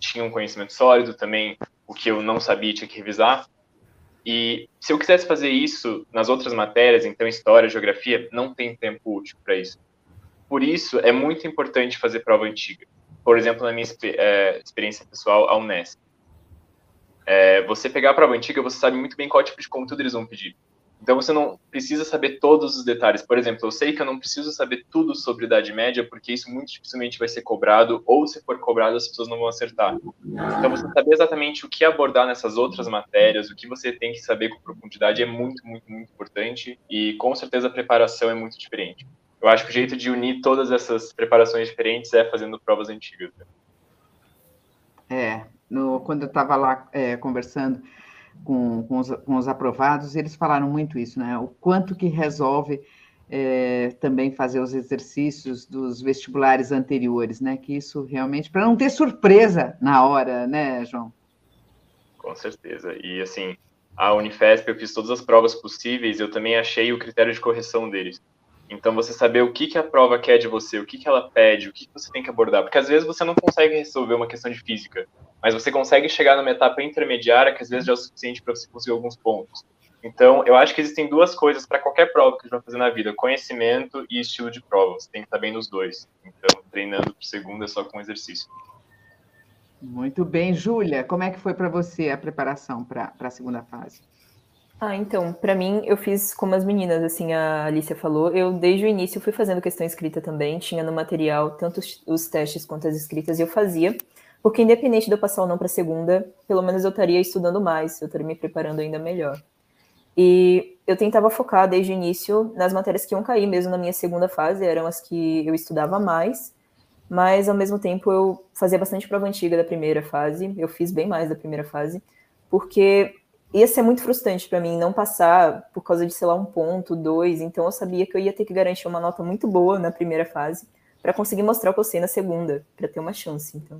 tinha um conhecimento sólido, também o que eu não sabia tinha que revisar. E se eu quisesse fazer isso nas outras matérias, então história, geografia, não tem tempo útil para isso. Por isso, é muito importante fazer prova antiga. Por exemplo, na minha é, experiência pessoal, a Unesp. É, você pegar a prova antiga, você sabe muito bem qual tipo de conteúdo eles vão pedir. Então você não precisa saber todos os detalhes. Por exemplo, eu sei que eu não preciso saber tudo sobre Idade Média, porque isso muito dificilmente vai ser cobrado, ou se for cobrado, as pessoas não vão acertar. Então você saber exatamente o que abordar nessas outras matérias, o que você tem que saber com profundidade é muito, muito, muito importante, e com certeza a preparação é muito diferente. Eu acho que o jeito de unir todas essas preparações diferentes é fazendo provas antigas. É, no, quando eu estava lá é, conversando com, com, os, com os aprovados, eles falaram muito isso, né? O quanto que resolve é, também fazer os exercícios dos vestibulares anteriores, né? Que isso realmente, para não ter surpresa na hora, né, João? Com certeza. E assim, a Unifesp, eu fiz todas as provas possíveis, eu também achei o critério de correção deles. Então, você saber o que, que a prova quer de você, o que, que ela pede, o que, que você tem que abordar. Porque às vezes você não consegue resolver uma questão de física, mas você consegue chegar numa etapa intermediária que às vezes já é o suficiente para você conseguir alguns pontos. Então, eu acho que existem duas coisas para qualquer prova que a gente vai fazer na vida: conhecimento e estilo de prova. Você tem que estar bem nos dois. Então, treinando para segunda só com exercício. Muito bem, Júlia. Como é que foi para você a preparação para a segunda fase? Ah, então, para mim, eu fiz como as meninas, assim, a Alicia falou. Eu, desde o início, fui fazendo questão escrita também. Tinha no material tanto os testes quanto as escritas, e eu fazia. Porque, independente de eu passar ou não para segunda, pelo menos eu estaria estudando mais, eu estaria me preparando ainda melhor. E eu tentava focar desde o início nas matérias que iam cair mesmo na minha segunda fase, eram as que eu estudava mais, mas ao mesmo tempo eu fazia bastante prova antiga da primeira fase, eu fiz bem mais da primeira fase, porque ia ser muito frustrante para mim não passar por causa de, sei lá, um ponto, dois, então eu sabia que eu ia ter que garantir uma nota muito boa na primeira fase para conseguir mostrar o que eu sei na segunda, para ter uma chance, então.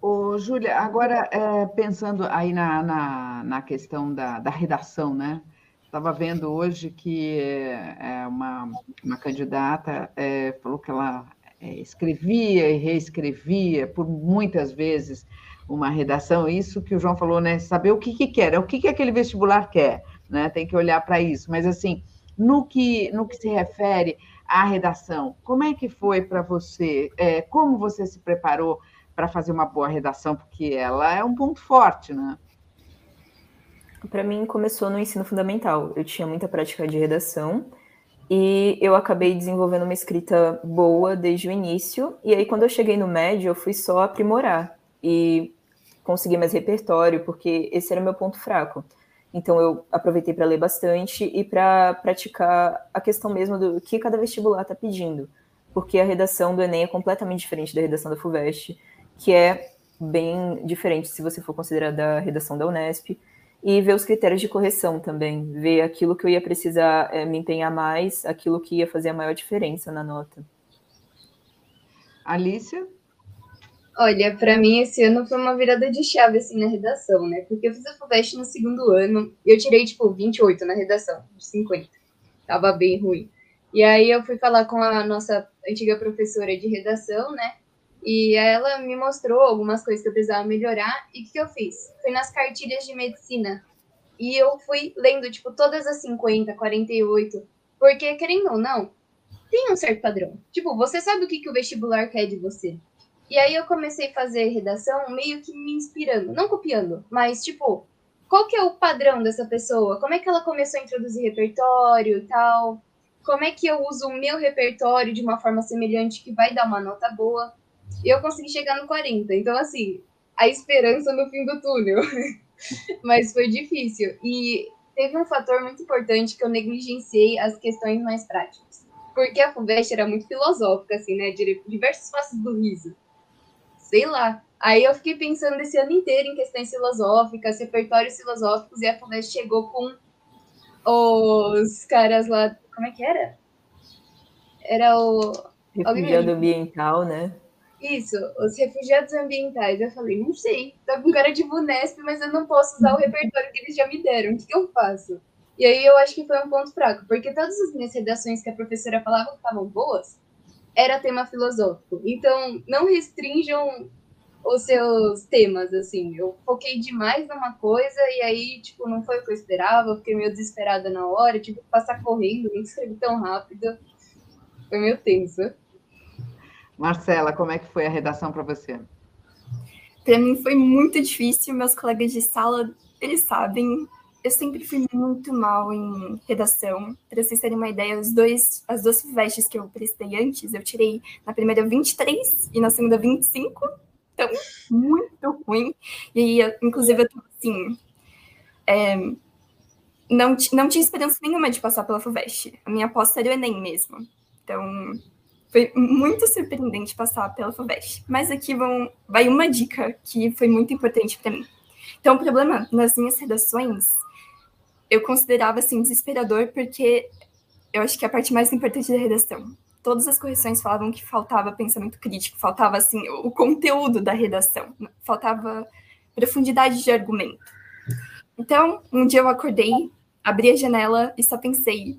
Ô, Júlia, agora é, pensando aí na, na, na questão da, da, redação, né? Estava vendo hoje que é, uma, uma candidata é, falou que ela é, escrevia e reescrevia por muitas vezes uma redação. Isso que o João falou, né? Saber o que, que quer, é o que, que aquele vestibular quer, né? Tem que olhar para isso. Mas assim, no que, no que se refere à redação, como é que foi para você? É, como você se preparou? para fazer uma boa redação, porque ela é um ponto forte, né? Para mim, começou no ensino fundamental. Eu tinha muita prática de redação e eu acabei desenvolvendo uma escrita boa desde o início. E aí, quando eu cheguei no médio, eu fui só aprimorar e conseguir mais repertório, porque esse era o meu ponto fraco. Então, eu aproveitei para ler bastante e para praticar a questão mesmo do que cada vestibular está pedindo. Porque a redação do Enem é completamente diferente da redação da FUVEST que é bem diferente se você for considerar da redação da Unesp, e ver os critérios de correção também, ver aquilo que eu ia precisar é, me empenhar mais, aquilo que ia fazer a maior diferença na nota. Alicia? Olha, para mim esse ano foi uma virada de chave assim na redação, né? Porque eu fiz a FUVEST no segundo ano e eu tirei tipo 28 na redação, de 50. Tava bem ruim. E aí eu fui falar com a nossa antiga professora de redação, né? E ela me mostrou algumas coisas que eu precisava melhorar. E o que, que eu fiz? Fui nas cartilhas de medicina. E eu fui lendo, tipo, todas as 50, 48. Porque, querendo ou não, tem um certo padrão. Tipo, você sabe o que, que o vestibular quer de você. E aí eu comecei a fazer redação meio que me inspirando. Não copiando, mas, tipo, qual que é o padrão dessa pessoa? Como é que ela começou a introduzir repertório e tal? Como é que eu uso o meu repertório de uma forma semelhante que vai dar uma nota boa? E eu consegui chegar no 40. Então, assim, a esperança no fim do túnel. Mas foi difícil. E teve um fator muito importante que eu negligenciei as questões mais práticas. Porque a FUVEST era muito filosófica, assim, né? Diversas faces do riso. Sei lá. Aí eu fiquei pensando esse ano inteiro em questões filosóficas, repertórios filosóficos, e a FUVEST chegou com os caras lá. Como é que era? Era o. Refugiado ambiental, né? Isso, os refugiados ambientais. Eu falei, não sei, tá com cara de Vunesp, mas eu não posso usar o repertório que eles já me deram. O que, que eu faço? E aí eu acho que foi um ponto fraco, porque todas as minhas redações que a professora falava que estavam boas era tema filosófico. Então, não restringam os seus temas, assim. Eu foquei demais numa coisa e aí, tipo, não foi o que eu esperava, eu fiquei meio desesperada na hora, tive que passar correndo, nem escrevi tão rápido. Foi meio tenso. Marcela, como é que foi a redação para você? Para mim foi muito difícil. Meus colegas de sala, eles sabem. Eu sempre fui muito mal em redação. Para vocês terem uma ideia, os dois, as duas vestes que eu prestei antes, eu tirei na primeira 23 e na segunda 25. Então, muito ruim. E aí, inclusive, eu tô assim. É, não, não tinha esperança nenhuma de passar pela FUVEST. A minha aposta era o Enem mesmo. Então, foi muito surpreendente passar pela FUVEST. Mas aqui vão, vai uma dica que foi muito importante para mim. Então, o problema nas minhas redações, eu considerava assim desesperador, porque eu acho que é a parte mais importante da redação. Todas as correções falavam que faltava pensamento crítico, faltava assim o conteúdo da redação, faltava profundidade de argumento. Então, um dia eu acordei, abri a janela e só pensei: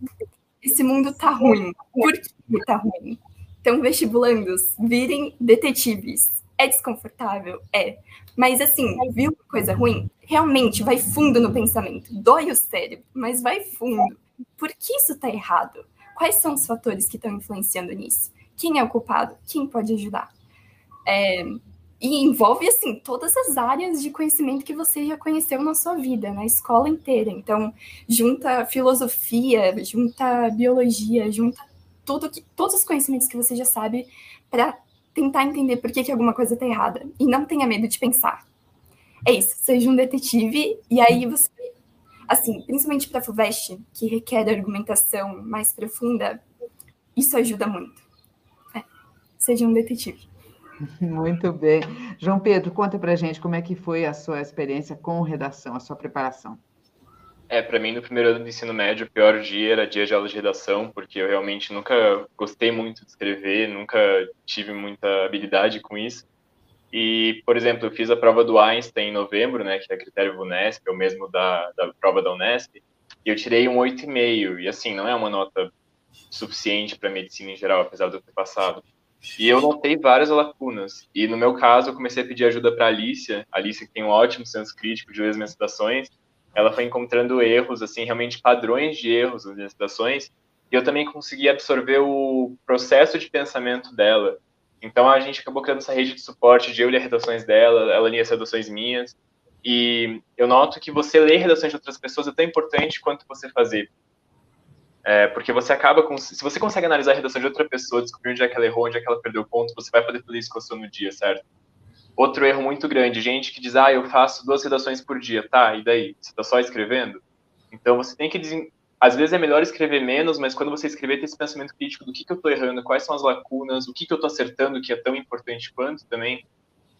esse mundo tá ruim. Por que tá ruim? Então, vestibulandos, virem detetives. É desconfortável? É. Mas assim, viu coisa ruim? Realmente vai fundo no pensamento. Dói o cérebro, mas vai fundo. Por que isso está errado? Quais são os fatores que estão influenciando nisso? Quem é o culpado? Quem pode ajudar? É, e envolve, assim, todas as áreas de conhecimento que você já conheceu na sua vida, na escola inteira. Então, junta filosofia, junta biologia, junta tudo que, todos os conhecimentos que você já sabe para tentar entender por que, que alguma coisa está errada. E não tenha medo de pensar. É isso, seja um detetive, e aí você, assim, principalmente para a FUVEST, que requer argumentação mais profunda, isso ajuda muito. É, seja um detetive. Muito bem. João Pedro, conta para gente como é que foi a sua experiência com redação, a sua preparação. É, para mim, no primeiro ano do ensino médio, o pior dia era dia de aula de redação, porque eu realmente nunca gostei muito de escrever, nunca tive muita habilidade com isso. E, por exemplo, eu fiz a prova do Einstein em novembro, né, que é critério VUNESP, é o mesmo da, da prova da Unesp, e eu tirei um 8,5, e assim, não é uma nota suficiente para medicina em geral, apesar de eu ter passado. E eu notei várias lacunas. E no meu caso, eu comecei a pedir ajuda para a Alicia. A Alicia, que tem um ótimo senso crítico de ler as minhas citações, ela foi encontrando erros, assim, realmente padrões de erros nas citações. E eu também consegui absorver o processo de pensamento dela. Então a gente acabou criando essa rede de suporte de eu ler redações dela, ela lia as redações minhas. E eu noto que você ler redações de outras pessoas é tão importante quanto você fazer. É, porque você acaba com. Se você consegue analisar a redação de outra pessoa, descobrir onde é que ela errou, onde é que ela perdeu ponto, você vai poder fazer isso com a sua no dia, certo? Outro erro muito grande, gente que diz, ah, eu faço duas redações por dia, tá, e daí? Você tá só escrevendo? Então você tem que. Às vezes é melhor escrever menos, mas quando você escrever, ter esse pensamento crítico do que, que eu tô errando, quais são as lacunas, o que, que eu tô acertando, que é tão importante quanto também.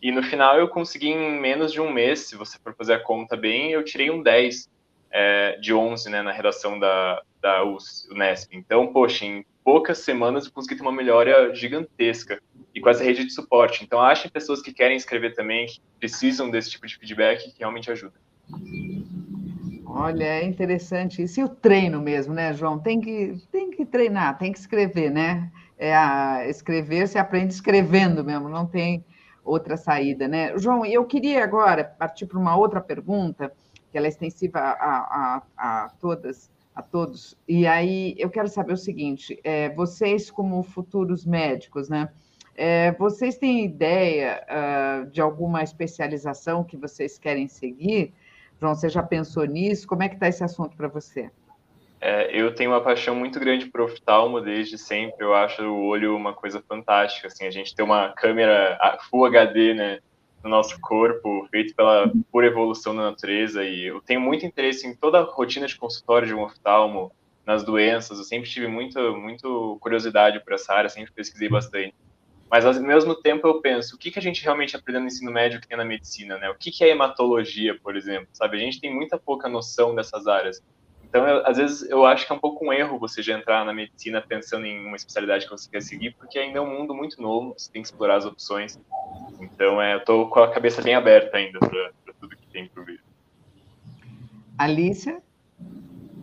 E no final eu consegui, em menos de um mês, se você for fazer a conta bem, eu tirei um 10 é, de 11 né, na redação da, da Unesp. Então, poxa, em poucas semanas eu consegui ter uma melhora gigantesca e com essa rede de suporte. Então, achem pessoas que querem escrever também, que precisam desse tipo de feedback, que realmente ajuda. Olha, é interessante isso. E o treino mesmo, né, João? Tem que, tem que treinar, tem que escrever, né? É a, escrever se aprende escrevendo mesmo, não tem outra saída, né? João, eu queria agora partir para uma outra pergunta, que ela é extensiva a, a, a todas a todos. E aí eu quero saber o seguinte: é, vocês, como futuros médicos, né? É, vocês têm ideia uh, de alguma especialização que vocês querem seguir? João, você já pensou nisso? Como é que está esse assunto para você? É, eu tenho uma paixão muito grande por oftalmo desde sempre. Eu acho o olho uma coisa fantástica. Assim, a gente tem uma câmera Full HD, né? No nosso corpo, feito pela pura evolução da natureza. E eu tenho muito interesse em toda a rotina de consultório de um oftalmo, nas doenças. Eu sempre tive muito, muito curiosidade por essa área, sempre pesquisei bastante. Mas ao mesmo tempo eu penso, o que, que a gente realmente aprende no ensino médio que tem na medicina, né? O que, que é hematologia, por exemplo, sabe? A gente tem muita pouca noção dessas áreas. Então, eu, às vezes, eu acho que é um pouco um erro você já entrar na medicina pensando em uma especialidade que você quer seguir, porque ainda é um mundo muito novo, você tem que explorar as opções. Então, é, eu estou com a cabeça bem aberta ainda para tudo que tem por vir. Alícia?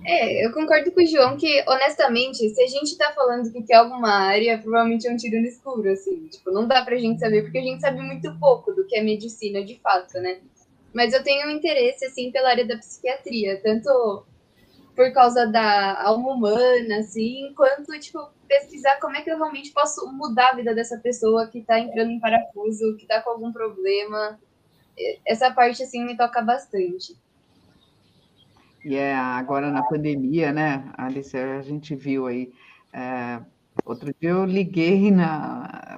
É, eu concordo com o João que, honestamente, se a gente está falando que quer alguma área, provavelmente é um tiro no escuro, assim. Tipo, não dá pra gente saber, porque a gente sabe muito pouco do que é medicina de fato, né? Mas eu tenho um interesse, assim, pela área da psiquiatria, tanto por causa da alma humana, assim, quanto, tipo, pesquisar como é que eu realmente posso mudar a vida dessa pessoa que está entrando em parafuso, que está com algum problema. Essa parte, assim, me toca bastante. E é agora na pandemia, né, Alice, a gente viu aí. É, outro dia eu liguei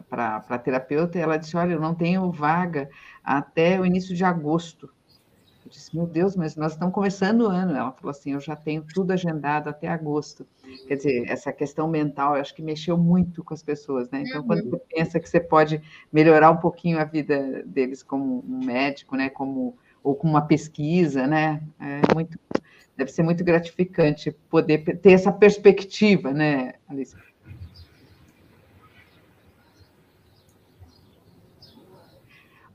para a terapeuta e ela disse: Olha, eu não tenho vaga até o início de agosto. Eu disse, meu Deus, mas nós estamos começando o ano. Ela falou assim, eu já tenho tudo agendado até agosto. Quer dizer, essa questão mental, eu acho que mexeu muito com as pessoas, né? Então, uhum. quando você pensa que você pode melhorar um pouquinho a vida deles como um médico, né? Como, ou com uma pesquisa, né? É muito, deve ser muito gratificante poder ter essa perspectiva, né, Alice?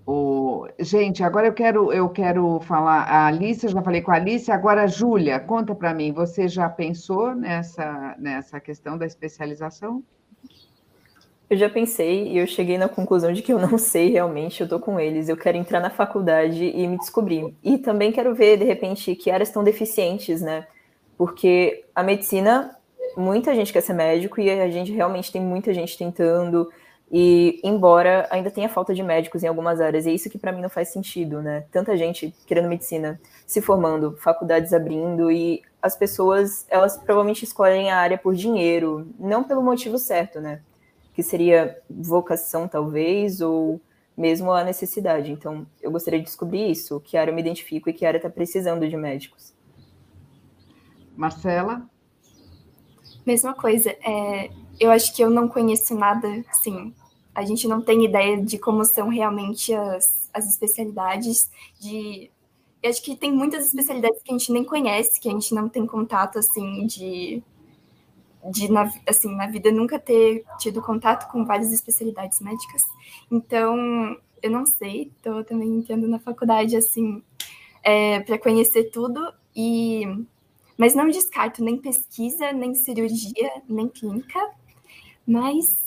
O... Gente, agora eu quero, eu quero falar. A Alice, eu já falei com a Alice, agora a Júlia, conta para mim, você já pensou nessa, nessa questão da especialização? Eu já pensei e eu cheguei na conclusão de que eu não sei realmente, eu tô com eles. Eu quero entrar na faculdade e me descobrir. E também quero ver, de repente, que áreas estão deficientes, né? Porque a medicina, muita gente quer ser médico e a gente realmente tem muita gente tentando. E embora ainda tenha falta de médicos em algumas áreas, é isso que para mim não faz sentido, né? Tanta gente querendo medicina, se formando, faculdades abrindo e as pessoas, elas provavelmente escolhem a área por dinheiro, não pelo motivo certo, né? Que seria vocação talvez ou mesmo a necessidade. Então, eu gostaria de descobrir isso, que área eu me identifico e que área está precisando de médicos. Marcela? Mesma coisa. É, eu acho que eu não conheço nada, sim. A gente não tem ideia de como são realmente as, as especialidades. De, eu acho que tem muitas especialidades que a gente nem conhece, que a gente não tem contato, assim, de, de na, assim, na vida nunca ter tido contato com várias especialidades médicas. Então, eu não sei, estou também entrando na faculdade, assim, é, para conhecer tudo e mas não descarto nem pesquisa, nem cirurgia, nem clínica. Mas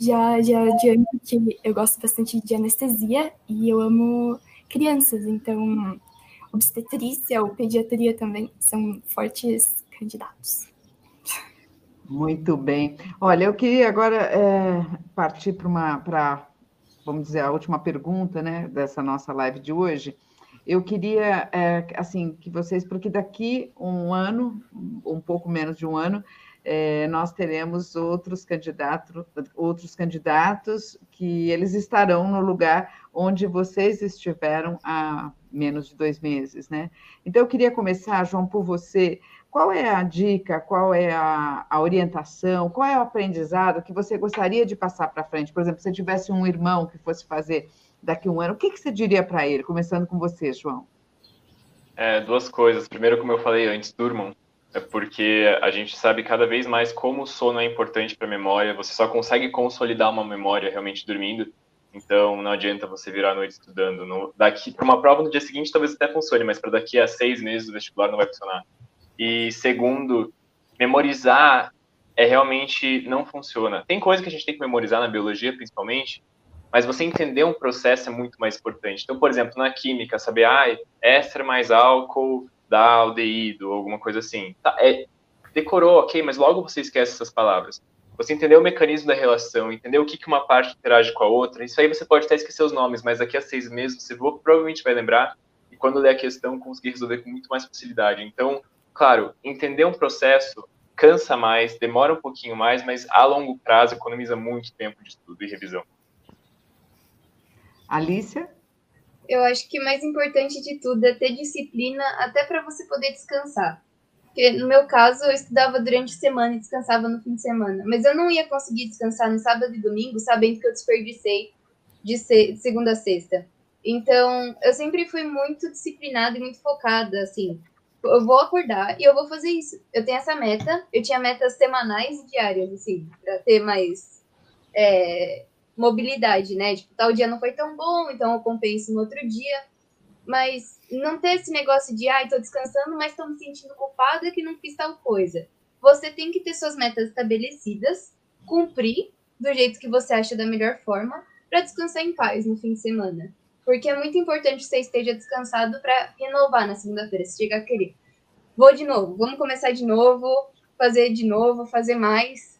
já, já adianto que eu gosto bastante de anestesia e eu amo crianças, então obstetrícia ou pediatria também são fortes candidatos. Muito bem. Olha, eu queria agora é, partir para uma, para, vamos dizer, a última pergunta, né, dessa nossa live de hoje eu queria, é, assim, que vocês, porque daqui um ano, um pouco menos de um ano, é, nós teremos outros candidatos, outros candidatos que eles estarão no lugar onde vocês estiveram há menos de dois meses, né? Então, eu queria começar, João, por você. Qual é a dica, qual é a, a orientação, qual é o aprendizado que você gostaria de passar para frente? Por exemplo, se tivesse um irmão que fosse fazer daqui a um ano, o que, que você diria para ele? Começando com você, João. É, duas coisas. Primeiro, como eu falei antes, durmam. É porque a gente sabe cada vez mais como o sono é importante para a memória. Você só consegue consolidar uma memória realmente dormindo. Então, não adianta você virar a noite estudando. No, daqui para uma prova no dia seguinte, talvez até funcione, mas para daqui a seis meses o vestibular não vai funcionar. E segundo, memorizar é realmente não funciona. Tem coisa que a gente tem que memorizar na biologia, principalmente, mas você entender um processo é muito mais importante. Então, por exemplo, na química, saber, ah, éster mais álcool dá aldeído, alguma coisa assim. Tá, é, decorou, ok, mas logo você esquece essas palavras. Você entendeu o mecanismo da relação, entendeu o que, que uma parte interage com a outra, isso aí você pode até esquecer os nomes, mas daqui a seis meses você provavelmente vai lembrar, e quando ler a questão, conseguir resolver com muito mais facilidade. Então, claro, entender um processo cansa mais, demora um pouquinho mais, mas a longo prazo economiza muito tempo de estudo e revisão. Alicia? Eu acho que o mais importante de tudo é ter disciplina até para você poder descansar. Porque no meu caso, eu estudava durante a semana e descansava no fim de semana. Mas eu não ia conseguir descansar no sábado e domingo, sabendo que eu desperdicei de, segunda a sexta. Então, eu sempre fui muito disciplinada e muito focada, assim. Eu vou acordar e eu vou fazer isso. Eu tenho essa meta. Eu tinha metas semanais e diárias, assim, para ter mais é, mobilidade, né? Tipo, tal dia não foi tão bom, então eu compenso no outro dia. Mas não ter esse negócio de, ai, ah, tô descansando, mas tô me sentindo culpada que não fiz tal coisa. Você tem que ter suas metas estabelecidas, cumprir do jeito que você acha da melhor forma, para descansar em paz no fim de semana. Porque é muito importante que você esteja descansado para renovar na segunda-feira, se chegar a querer. Vou de novo, vamos começar de novo, fazer de novo, fazer mais.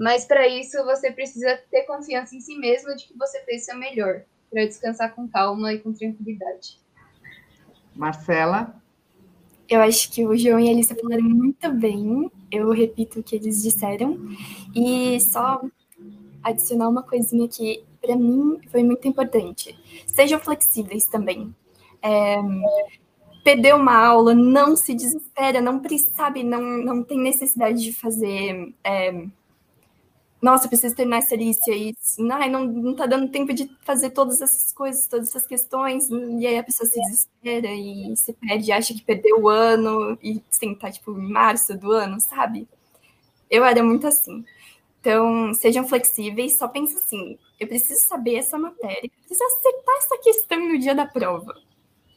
Mas para isso você precisa ter confiança em si mesmo de que você fez o seu melhor, para descansar com calma e com tranquilidade. Marcela? Eu acho que o João e a Alissa falaram muito bem. Eu repito o que eles disseram. E só adicionar uma coisinha que, para mim, foi muito importante. Sejam flexíveis também. É, perdeu uma aula, não se desespera, não sabe, não, não tem necessidade de fazer é, nossa, preciso terminar essa lista e não, não, não tá dando tempo de fazer todas essas coisas, todas essas questões, e aí a pessoa se desespera e se perde, acha que perdeu o ano, e sim, tá tipo em março do ano, sabe? Eu era muito assim. Então, sejam flexíveis, só pensa assim, eu preciso saber essa matéria, preciso acertar essa questão no dia da prova.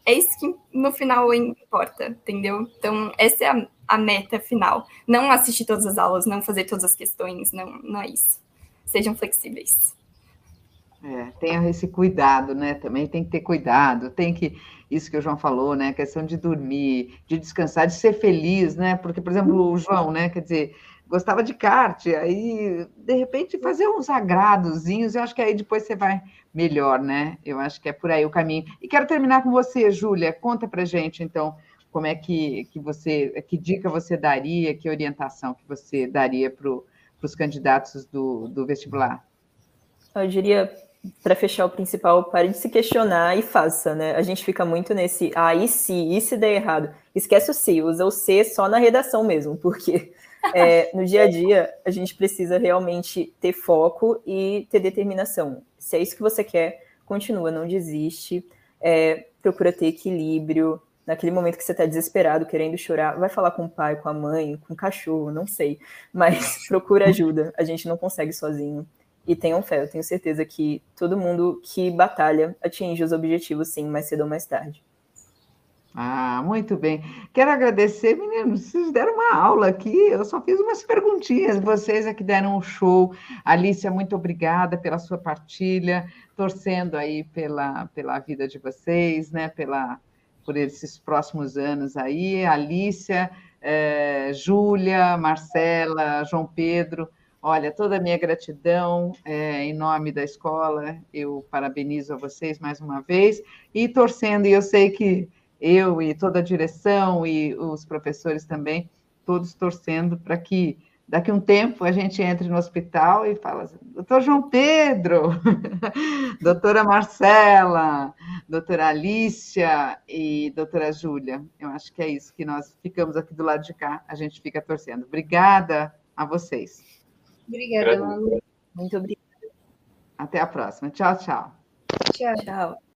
É isso que no final importa, entendeu? Então, essa é a a meta final. Não assistir todas as aulas, não fazer todas as questões, não, não é isso. sejam flexíveis. É, tenha esse cuidado, né? Também tem que ter cuidado, tem que. Isso que o João falou, né? A questão de dormir, de descansar, de ser feliz, né? Porque, por exemplo, o João, né? Quer dizer, gostava de kart, aí, de repente, fazer uns agradozinhos, eu acho que aí depois você vai melhor, né? Eu acho que é por aí o caminho. E quero terminar com você, Júlia. Conta pra gente, então, como é que, que você, que dica você daria, que orientação que você daria para os candidatos do, do vestibular? Eu diria para fechar o principal, pare de se questionar e faça, né? A gente fica muito nesse, ah, e se, e se der errado? Esquece o se, usa o se só na redação mesmo, porque é, no dia a dia a gente precisa realmente ter foco e ter determinação. Se é isso que você quer, continua, não desiste, é, procura ter equilíbrio. Naquele momento que você está desesperado, querendo chorar, vai falar com o pai, com a mãe, com o cachorro, não sei, mas procura ajuda. A gente não consegue sozinho. E tenham fé, eu tenho certeza que todo mundo que batalha atinge os objetivos, sim, mais cedo ou mais tarde. Ah, muito bem. Quero agradecer, meninos. Vocês deram uma aula aqui. Eu só fiz umas perguntinhas. Vocês aqui deram um show. Alicia, muito obrigada pela sua partilha, torcendo aí pela, pela vida de vocês, né? Pela, por esses próximos anos aí. Alicia, eh, Júlia, Marcela, João Pedro. Olha, toda a minha gratidão é, em nome da escola, eu parabenizo a vocês mais uma vez e torcendo, e eu sei que eu e toda a direção e os professores também, todos torcendo para que daqui a um tempo a gente entre no hospital e fala, assim, doutor João Pedro, doutora Marcela, doutora Alicia e doutora Júlia. Eu acho que é isso que nós ficamos aqui do lado de cá, a gente fica torcendo. Obrigada a vocês. Obrigada, Malu. Muito obrigada. Até a próxima. Tchau, tchau. Tchau. Tchau.